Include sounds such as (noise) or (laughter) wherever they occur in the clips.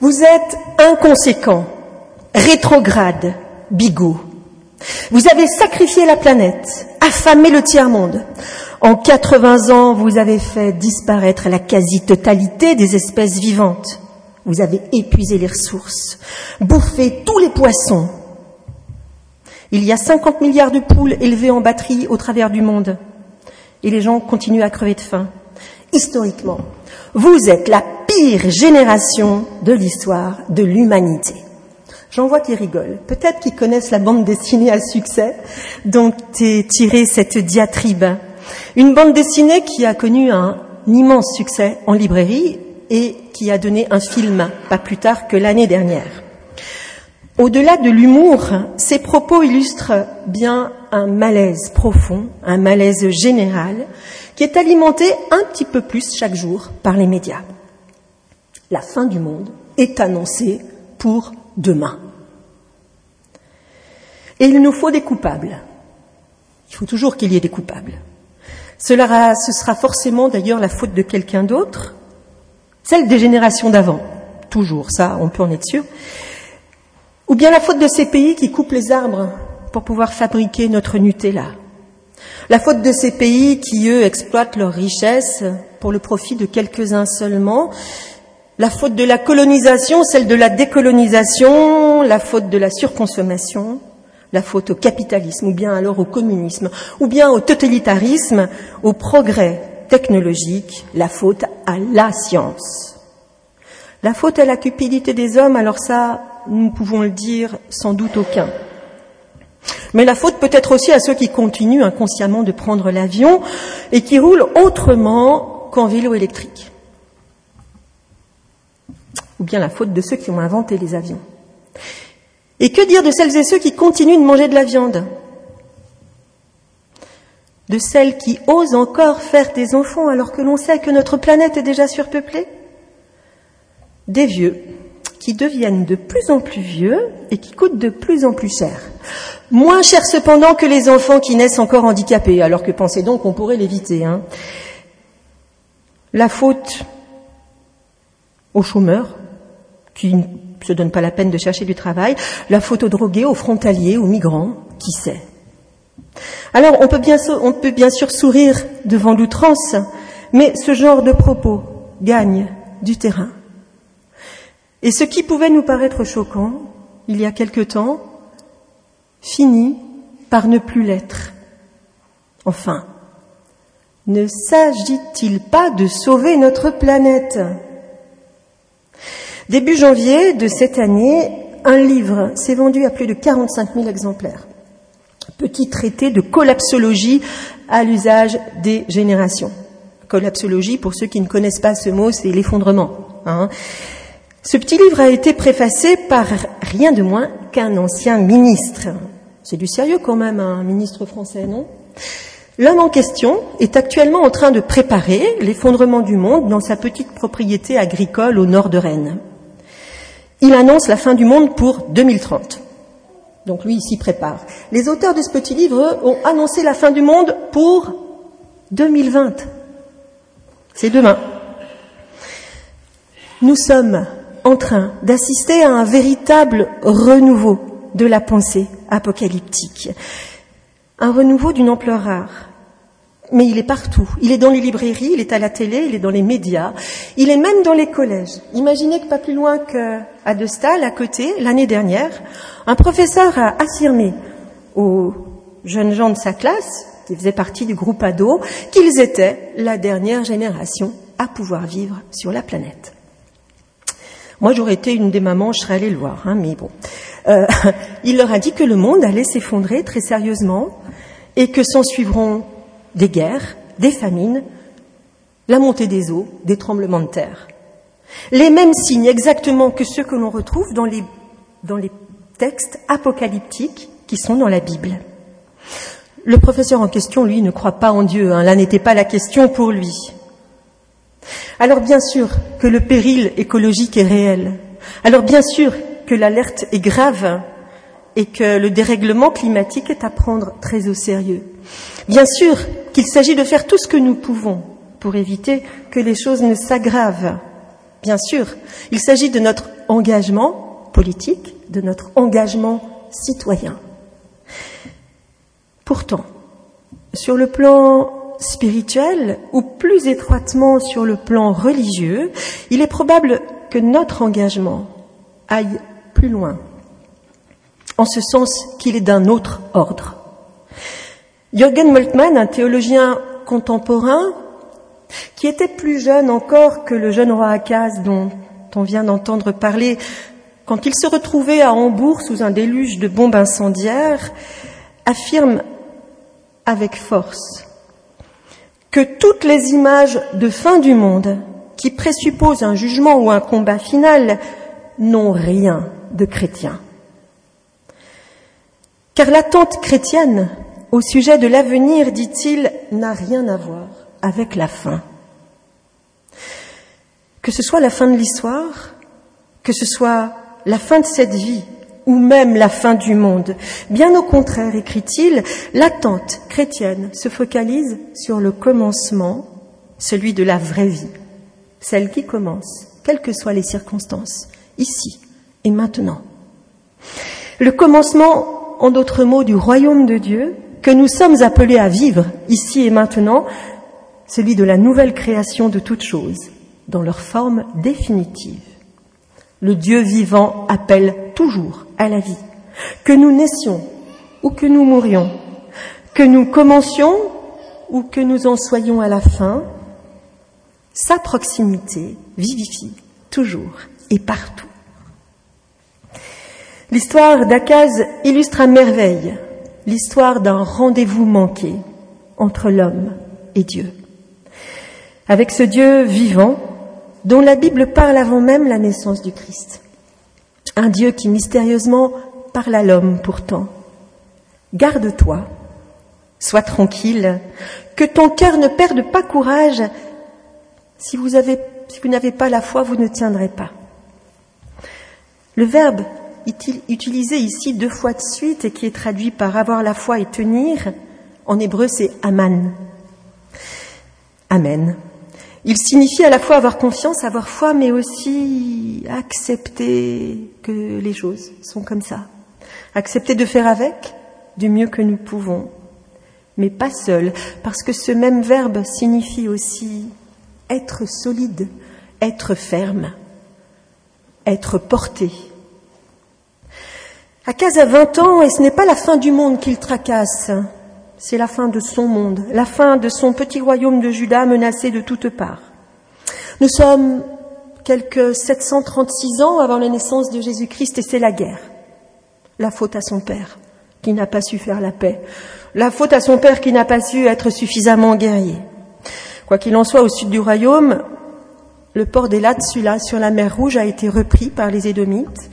Vous êtes inconséquent, rétrograde, bigot. Vous avez sacrifié la planète, affamé le tiers-monde. En 80 ans, vous avez fait disparaître la quasi-totalité des espèces vivantes. Vous avez épuisé les ressources, bouffé tous les poissons. Il y a 50 milliards de poules élevées en batterie au travers du monde. Et les gens continuent à crever de faim. Historiquement, vous êtes la pire génération de l'histoire de l'humanité. J'en vois qui rigolent. Peut-être qu'ils connaissent la bande dessinée à succès dont est tirée cette diatribe. Une bande dessinée qui a connu un immense succès en librairie et qui a donné un film pas plus tard que l'année dernière. Au-delà de l'humour, ces propos illustrent bien un malaise profond, un malaise général, qui est alimenté un petit peu plus chaque jour par les médias. La fin du monde est annoncée pour demain. Et il nous faut des coupables. Il faut toujours qu'il y ait des coupables. Cela, ce sera forcément d'ailleurs la faute de quelqu'un d'autre, celle des générations d'avant, toujours, ça, on peut en être sûr, ou bien la faute de ces pays qui coupent les arbres pour pouvoir fabriquer notre Nutella, la faute de ces pays qui, eux, exploitent leurs richesses pour le profit de quelques-uns seulement, la faute de la colonisation, celle de la décolonisation, la faute de la surconsommation, la faute au capitalisme, ou bien alors au communisme, ou bien au totalitarisme, au progrès technologique, la faute à la science. La faute à la cupidité des hommes, alors ça, nous pouvons le dire sans doute aucun. Mais la faute peut être aussi à ceux qui continuent inconsciemment de prendre l'avion et qui roulent autrement qu'en vélo électrique ou bien la faute de ceux qui ont inventé les avions. Et que dire de celles et ceux qui continuent de manger de la viande? De celles qui osent encore faire des enfants alors que l'on sait que notre planète est déjà surpeuplée? Des vieux qui deviennent de plus en plus vieux et qui coûtent de plus en plus cher. Moins cher cependant que les enfants qui naissent encore handicapés, alors que pensez donc qu'on pourrait l'éviter. Hein? La faute aux chômeurs, qui ne se donnent pas la peine de chercher du travail, la photo droguée aux frontaliers, aux migrants, qui sait? Alors on peut, bien, on peut bien sûr sourire devant l'outrance, mais ce genre de propos gagne du terrain. Et ce qui pouvait nous paraître choquant, il y a quelque temps, finit par ne plus l'être. Enfin, ne s'agit-il pas de sauver notre planète? Début janvier de cette année, un livre s'est vendu à plus de 45 000 exemplaires. Petit traité de collapsologie à l'usage des générations. Collapsologie, pour ceux qui ne connaissent pas ce mot, c'est l'effondrement. Hein. Ce petit livre a été préfacé par rien de moins qu'un ancien ministre. C'est du sérieux quand même, un ministre français, non? L'homme en question est actuellement en train de préparer l'effondrement du monde dans sa petite propriété agricole au nord de Rennes. Il annonce la fin du monde pour 2030. Donc lui, il s'y prépare. Les auteurs de ce petit livre ont annoncé la fin du monde pour 2020. C'est demain. Nous sommes en train d'assister à un véritable renouveau de la pensée apocalyptique. Un renouveau d'une ampleur rare mais il est partout. Il est dans les librairies, il est à la télé, il est dans les médias, il est même dans les collèges. Imaginez que pas plus loin qu'à De Stahl, à côté, l'année dernière, un professeur a affirmé aux jeunes gens de sa classe, qui faisaient partie du groupe ado, qu'ils étaient la dernière génération à pouvoir vivre sur la planète. Moi, j'aurais été une des mamans, je serais allée le voir, hein, mais bon. Euh, (laughs) il leur a dit que le monde allait s'effondrer très sérieusement et que s'en suivront des guerres, des famines, la montée des eaux, des tremblements de terre. Les mêmes signes exactement que ceux que l'on retrouve dans les, textes apocalyptiques qui sont dans la Bible. Le professeur en question, lui, ne croit pas en Dieu. Hein. Là n'était pas la question pour lui. Alors bien sûr que le péril écologique est réel. Alors bien sûr que l'alerte est grave et que le dérèglement climatique est à prendre très au sérieux. Bien sûr qu'il s'agit de faire tout ce que nous pouvons pour éviter que les choses ne s'aggravent. Bien sûr, il s'agit de notre engagement politique, de notre engagement citoyen. Pourtant, sur le plan spirituel ou plus étroitement sur le plan religieux, il est probable que notre engagement aille plus loin, en ce sens qu'il est d'un autre ordre. Jürgen Moltmann, un théologien contemporain, qui était plus jeune encore que le jeune roi Akaz dont on vient d'entendre parler, quand il se retrouvait à Hambourg sous un déluge de bombes incendiaires, affirme avec force que toutes les images de fin du monde qui présupposent un jugement ou un combat final n'ont rien de chrétien. Car l'attente chrétienne au sujet de l'avenir, dit-il, n'a rien à voir avec la fin. Que ce soit la fin de l'histoire, que ce soit la fin de cette vie, ou même la fin du monde. Bien au contraire, écrit-il, l'attente chrétienne se focalise sur le commencement, celui de la vraie vie, celle qui commence, quelles que soient les circonstances, ici et maintenant. Le commencement, en d'autres mots, du royaume de Dieu, que nous sommes appelés à vivre ici et maintenant, celui de la nouvelle création de toutes choses, dans leur forme définitive. Le Dieu vivant appelle toujours à la vie. Que nous naissions ou que nous mourions, que nous commencions ou que nous en soyons à la fin, sa proximité vivifie toujours et partout. L'histoire d'Akaz illustre à merveille l'histoire d'un rendez-vous manqué entre l'homme et Dieu. Avec ce Dieu vivant dont la Bible parle avant même la naissance du Christ. Un Dieu qui mystérieusement parle à l'homme pourtant. Garde-toi, sois tranquille, que ton cœur ne perde pas courage. Si vous, si n'avez pas la foi, vous ne tiendrez pas. Le verbe utilisé ici deux fois de suite et qui est traduit par avoir la foi et tenir, en hébreu c'est aman. Amen. Il signifie à la fois avoir confiance, avoir foi, mais aussi accepter que les choses sont comme ça. Accepter de faire avec du mieux que nous pouvons, mais pas seul, parce que ce même verbe signifie aussi être solide, être ferme, être porté, Akaz a 20 ans et ce n'est pas la fin du monde qu'il tracasse, c'est la fin de son monde, la fin de son petit royaume de Juda menacé de toutes parts. Nous sommes quelques 736 ans avant la naissance de Jésus-Christ et c'est la guerre. La faute à son père qui n'a pas su faire la paix. La faute à son père qui n'a pas su être suffisamment guerrier. Quoi qu'il en soit, au sud du royaume, le port des Latsula sur la mer Rouge a été repris par les Édomites.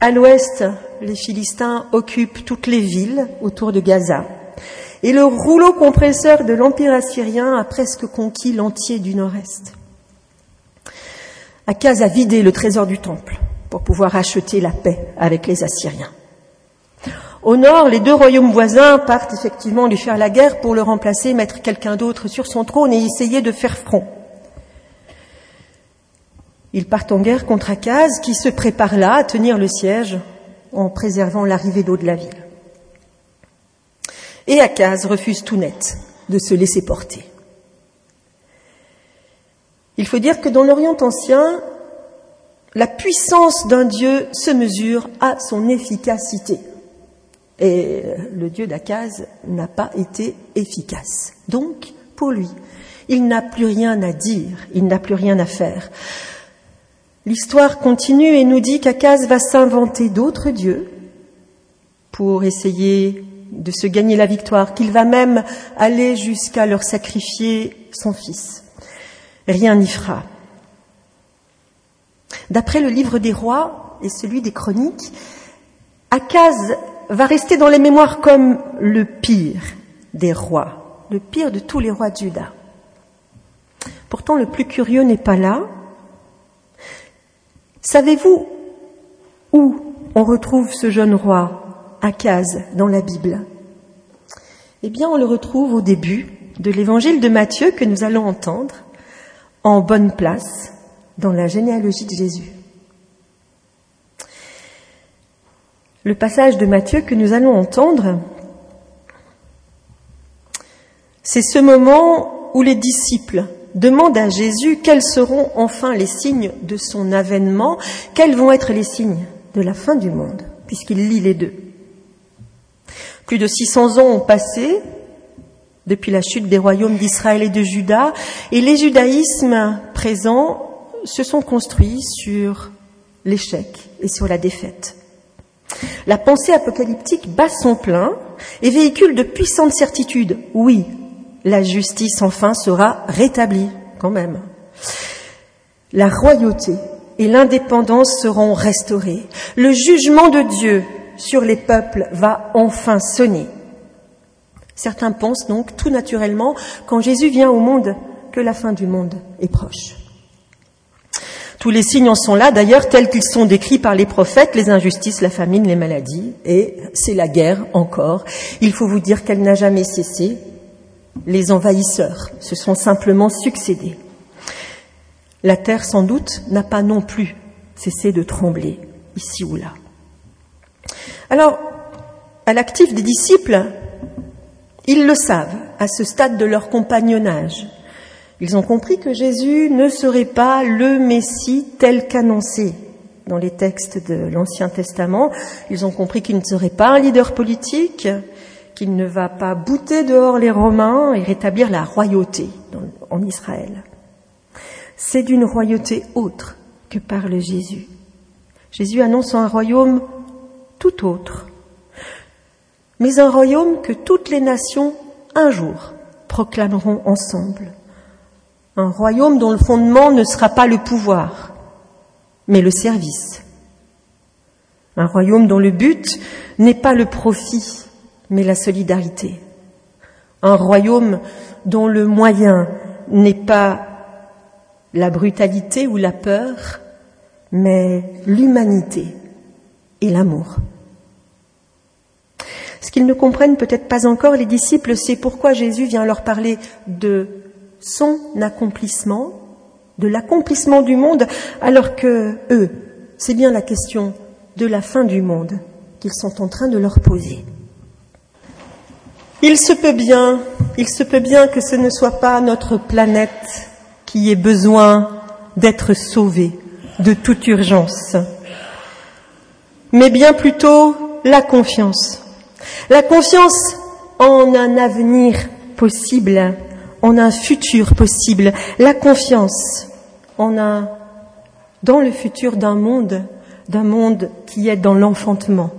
À l'ouest, les Philistins occupent toutes les villes autour de Gaza. Et le rouleau compresseur de l'Empire assyrien a presque conquis l'entier du nord-est. Akaz a vidé le trésor du temple pour pouvoir acheter la paix avec les Assyriens. Au nord, les deux royaumes voisins partent effectivement lui faire la guerre pour le remplacer, mettre quelqu'un d'autre sur son trône et essayer de faire front. Ils partent en guerre contre Akaz, qui se prépare là à tenir le siège en préservant l'arrivée d'eau de la ville. Et Akaz refuse tout net de se laisser porter. Il faut dire que dans l'Orient ancien, la puissance d'un Dieu se mesure à son efficacité. Et le Dieu d'Akaz n'a pas été efficace. Donc, pour lui, il n'a plus rien à dire, il n'a plus rien à faire. L'histoire continue et nous dit qu'Akaz va s'inventer d'autres dieux pour essayer de se gagner la victoire, qu'il va même aller jusqu'à leur sacrifier son fils. Rien n'y fera. D'après le livre des rois et celui des chroniques, Akaz va rester dans les mémoires comme le pire des rois, le pire de tous les rois de Juda. Pourtant, le plus curieux n'est pas là, Savez-vous où on retrouve ce jeune roi, Akaz, dans la Bible? Eh bien, on le retrouve au début de l'évangile de Matthieu que nous allons entendre, en bonne place, dans la généalogie de Jésus. Le passage de Matthieu que nous allons entendre, c'est ce moment où les disciples demandent à Jésus quels seront enfin les signes de son avènement, quels vont être les signes de la fin du monde, puisqu'il lit les deux. Plus de 600 ans ont passé depuis la chute des royaumes d'Israël et de Juda, et les judaïsmes présents se sont construits sur l'échec et sur la défaite. La pensée apocalyptique bat son plein et véhicule de puissantes certitudes. Oui, la justice enfin sera rétablie quand même. La royauté et l'indépendance seront restaurées. Le jugement de Dieu sur les peuples va enfin sonner. Certains pensent donc tout naturellement, quand Jésus vient au monde, que la fin du monde est proche. Tous les signes en sont là, d'ailleurs, tels qu'ils sont décrits par les prophètes, les injustices, la famine, les maladies, et c'est la guerre encore. Il faut vous dire qu'elle n'a jamais cessé. Les envahisseurs se sont simplement succédés. La terre, sans doute, n'a pas non plus cessé de trembler, ici ou là. Alors, à l'actif des disciples, ils le savent à ce stade de leur compagnonnage. Ils ont compris que Jésus ne serait pas le Messie tel qu'annoncé dans les textes de l'Ancien Testament. Ils ont compris qu'il ne serait pas un leader politique, qu'il ne va pas bouter dehors les Romains et rétablir la royauté en Israël. C'est d'une royauté autre que parle Jésus. Jésus annonce un royaume tout autre, mais un royaume que toutes les nations un jour proclameront ensemble. Un royaume dont le fondement ne sera pas le pouvoir, mais le service. Un royaume dont le but n'est pas le profit, mais la solidarité. Un royaume dont le moyen n'est pas la brutalité ou la peur, mais l'humanité et l'amour. Ce qu'ils ne comprennent peut-être pas encore, les disciples, c'est pourquoi Jésus vient leur parler de son accomplissement, de l'accomplissement du monde, alors que eux, c'est bien la question de la fin du monde qu'ils sont en train de leur poser. Il se peut bien, il se peut bien que ce ne soit pas notre planète qui ait besoin d'être sauvée de toute urgence, mais bien plutôt la confiance. La confiance en un avenir possible, en un futur possible, la confiance en un, dans le futur d'un monde, d'un monde qui est dans l'enfantement.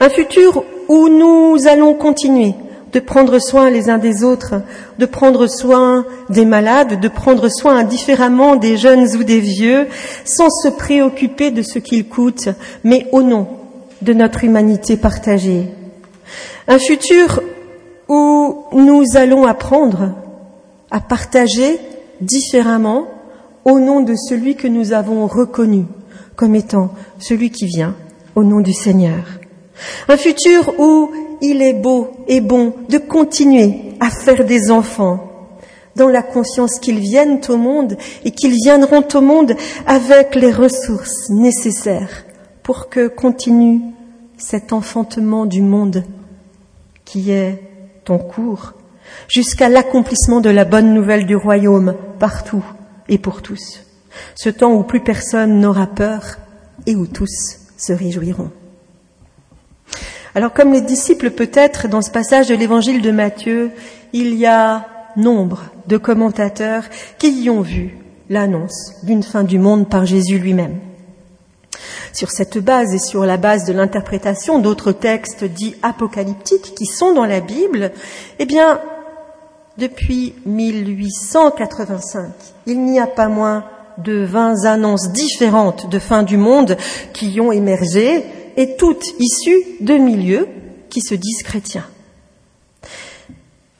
Un futur où nous allons continuer de prendre soin les uns des autres, de prendre soin des malades, de prendre soin indifféremment des jeunes ou des vieux, sans se préoccuper de ce qu'ils coûtent, mais au nom de notre humanité partagée. Un futur où nous allons apprendre à partager différemment au nom de celui que nous avons reconnu comme étant celui qui vient au nom du Seigneur. Un futur où il est beau et bon de continuer à faire des enfants dans la conscience qu'ils viennent au monde et qu'ils viendront au monde avec les ressources nécessaires pour que continue cet enfantement du monde qui est en cours jusqu'à l'accomplissement de la bonne nouvelle du royaume partout et pour tous. Ce temps où plus personne n'aura peur et où tous se réjouiront. Alors comme les disciples peut-être dans ce passage de l'évangile de Matthieu, il y a nombre de commentateurs qui y ont vu l'annonce d'une fin du monde par Jésus lui-même. Sur cette base et sur la base de l'interprétation d'autres textes dits apocalyptiques qui sont dans la Bible, eh bien, depuis 1885, il n'y a pas moins de 20 annonces différentes de fin du monde qui ont émergé et toutes issues de milieux qui se disent chrétiens.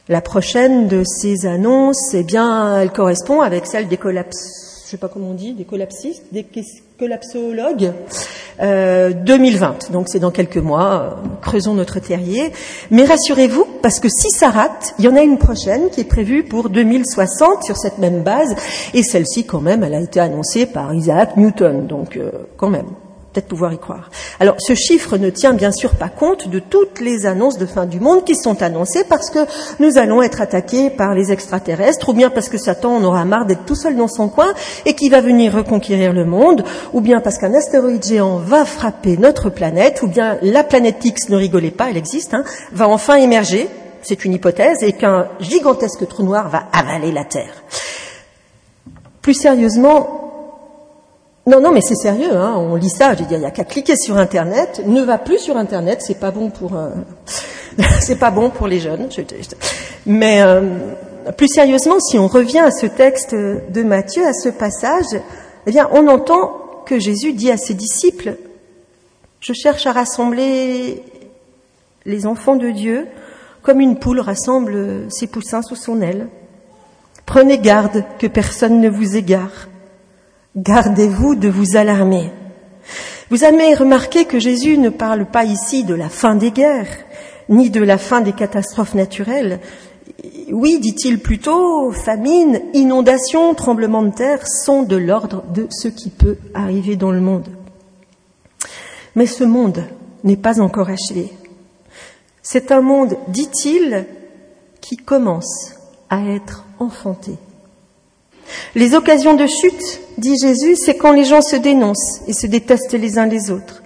La prochaine de ces annonces, eh bien, elle correspond avec celle des collapses je sais pas comment on dit, des collapsistes, des collapsologues, euh, 2020. Donc c'est dans quelques mois, euh, creusons notre terrier. Mais rassurez-vous, parce que si ça rate, il y en a une prochaine qui est prévue pour 2060 sur cette même base, et celle-ci quand même, elle a été annoncée par Isaac Newton, donc euh, quand même peut-être pouvoir y croire. Alors, ce chiffre ne tient bien sûr pas compte de toutes les annonces de fin du monde qui sont annoncées parce que nous allons être attaqués par les extraterrestres, ou bien parce que Satan en aura marre d'être tout seul dans son coin et qui va venir reconquérir le monde, ou bien parce qu'un astéroïde géant va frapper notre planète, ou bien la planète X, ne rigolez pas, elle existe, hein, va enfin émerger, c'est une hypothèse, et qu'un gigantesque trou noir va avaler la Terre. Plus sérieusement, non, non, mais c'est sérieux, hein, on lit ça, je il n'y a qu'à cliquer sur Internet, ne va plus sur Internet, c'est pas bon pour, euh, (laughs) pas bon pour les jeunes. mais euh, plus sérieusement, si on revient à ce texte de Matthieu, à ce passage, eh bien, on entend que Jésus dit à ses disciples, je cherche à rassembler les enfants de Dieu comme une poule rassemble ses poussins sous son aile. Prenez garde que personne ne vous égare. Gardez-vous de vous alarmer. Vous avez remarqué que Jésus ne parle pas ici de la fin des guerres, ni de la fin des catastrophes naturelles. Oui, dit-il plutôt, famine, inondation, tremblement de terre sont de l'ordre de ce qui peut arriver dans le monde. Mais ce monde n'est pas encore achevé. C'est un monde, dit-il, qui commence à être enfanté. Les occasions de chute, dit Jésus, c'est quand les gens se dénoncent et se détestent les uns les autres.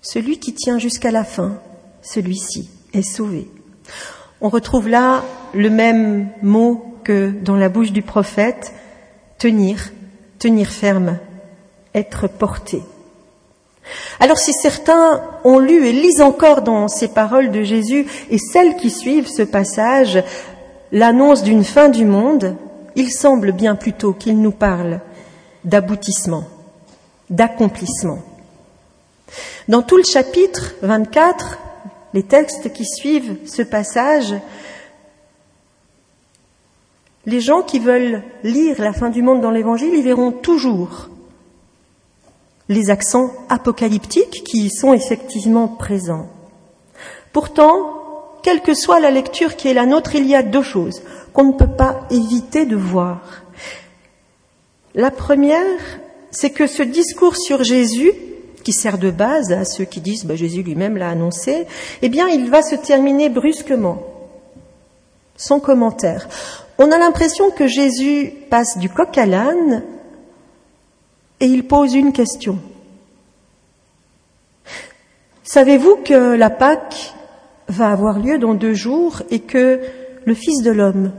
Celui qui tient jusqu'à la fin, celui-ci est sauvé. On retrouve là le même mot que dans la bouche du prophète, tenir, tenir ferme, être porté. Alors si certains ont lu et lisent encore dans ces paroles de Jésus et celles qui suivent ce passage l'annonce d'une fin du monde, il semble bien plutôt qu'il nous parle d'aboutissement, d'accomplissement. Dans tout le chapitre 24, les textes qui suivent ce passage, les gens qui veulent lire la fin du monde dans l'Évangile, ils verront toujours les accents apocalyptiques qui y sont effectivement présents. Pourtant, quelle que soit la lecture qui est la nôtre, il y a deux choses qu'on ne peut pas éviter de voir. La première, c'est que ce discours sur Jésus, qui sert de base à ceux qui disent bah, Jésus lui-même l'a annoncé, eh bien, il va se terminer brusquement, sans commentaire. On a l'impression que Jésus passe du coq à l'âne et il pose une question. Savez-vous que la Pâque va avoir lieu dans deux jours et que le Fils de l'homme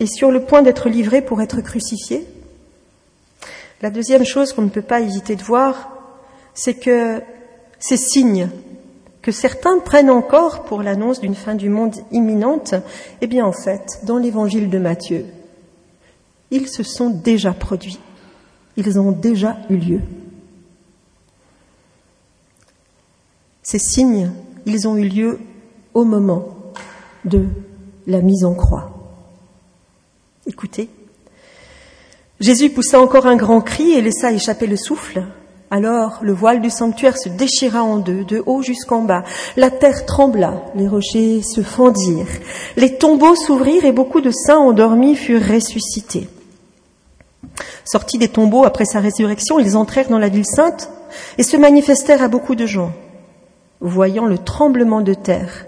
est sur le point d'être livré pour être crucifié. La deuxième chose qu'on ne peut pas hésiter de voir, c'est que ces signes que certains prennent encore pour l'annonce d'une fin du monde imminente, eh bien en fait, dans l'évangile de Matthieu, ils se sont déjà produits, ils ont déjà eu lieu. Ces signes, ils ont eu lieu au moment de la mise en croix. Écoutez. Jésus poussa encore un grand cri et laissa échapper le souffle. Alors le voile du sanctuaire se déchira en deux, de haut jusqu'en bas. La terre trembla, les rochers se fendirent, les tombeaux s'ouvrirent et beaucoup de saints endormis furent ressuscités. Sortis des tombeaux après sa résurrection, ils entrèrent dans la ville sainte et se manifestèrent à beaucoup de gens. Voyant le tremblement de terre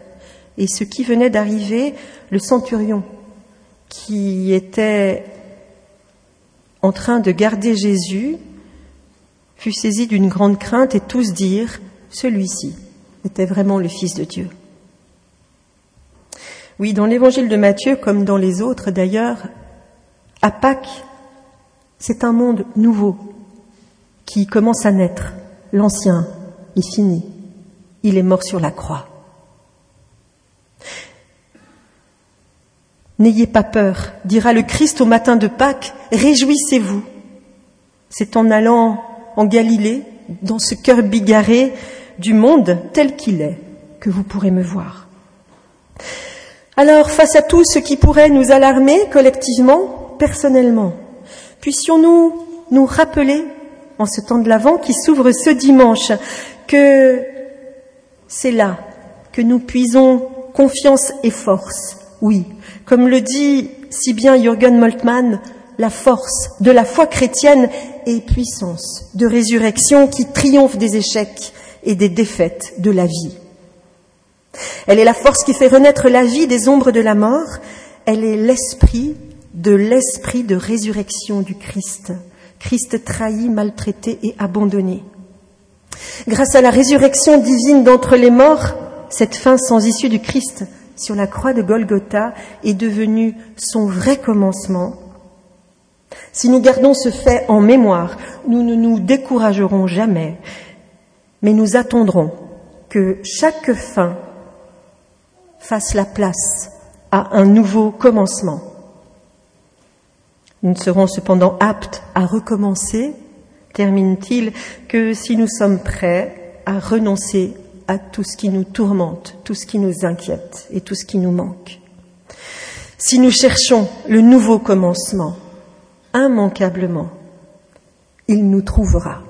et ce qui venait d'arriver, le centurion qui était en train de garder Jésus fut saisi d'une grande crainte et tous dirent, celui-ci était vraiment le Fils de Dieu. Oui, dans l'évangile de Matthieu, comme dans les autres d'ailleurs, à Pâques, c'est un monde nouveau qui commence à naître. L'ancien est fini. Il est mort sur la croix. N'ayez pas peur, dira le Christ au matin de Pâques, réjouissez-vous. C'est en allant en Galilée, dans ce cœur bigarré du monde tel qu'il est, que vous pourrez me voir. Alors, face à tout ce qui pourrait nous alarmer collectivement, personnellement, Puissions-nous nous rappeler, en ce temps de l'Avent qui s'ouvre ce dimanche, que c'est là que nous puisons confiance et force. Oui, comme le dit si bien Jürgen Moltmann, la force de la foi chrétienne est puissance de résurrection qui triomphe des échecs et des défaites de la vie. Elle est la force qui fait renaître la vie des ombres de la mort. Elle est l'esprit de l'esprit de résurrection du Christ. Christ trahi, maltraité et abandonné. Grâce à la résurrection divine d'entre les morts, cette fin sans issue du Christ sur la croix de Golgotha est devenue son vrai commencement. Si nous gardons ce fait en mémoire, nous ne nous découragerons jamais, mais nous attendrons que chaque fin fasse la place à un nouveau commencement. Nous ne serons cependant aptes à recommencer, termine-t-il, que si nous sommes prêts à renoncer tout ce qui nous tourmente, tout ce qui nous inquiète et tout ce qui nous manque. Si nous cherchons le nouveau commencement, immanquablement, il nous trouvera.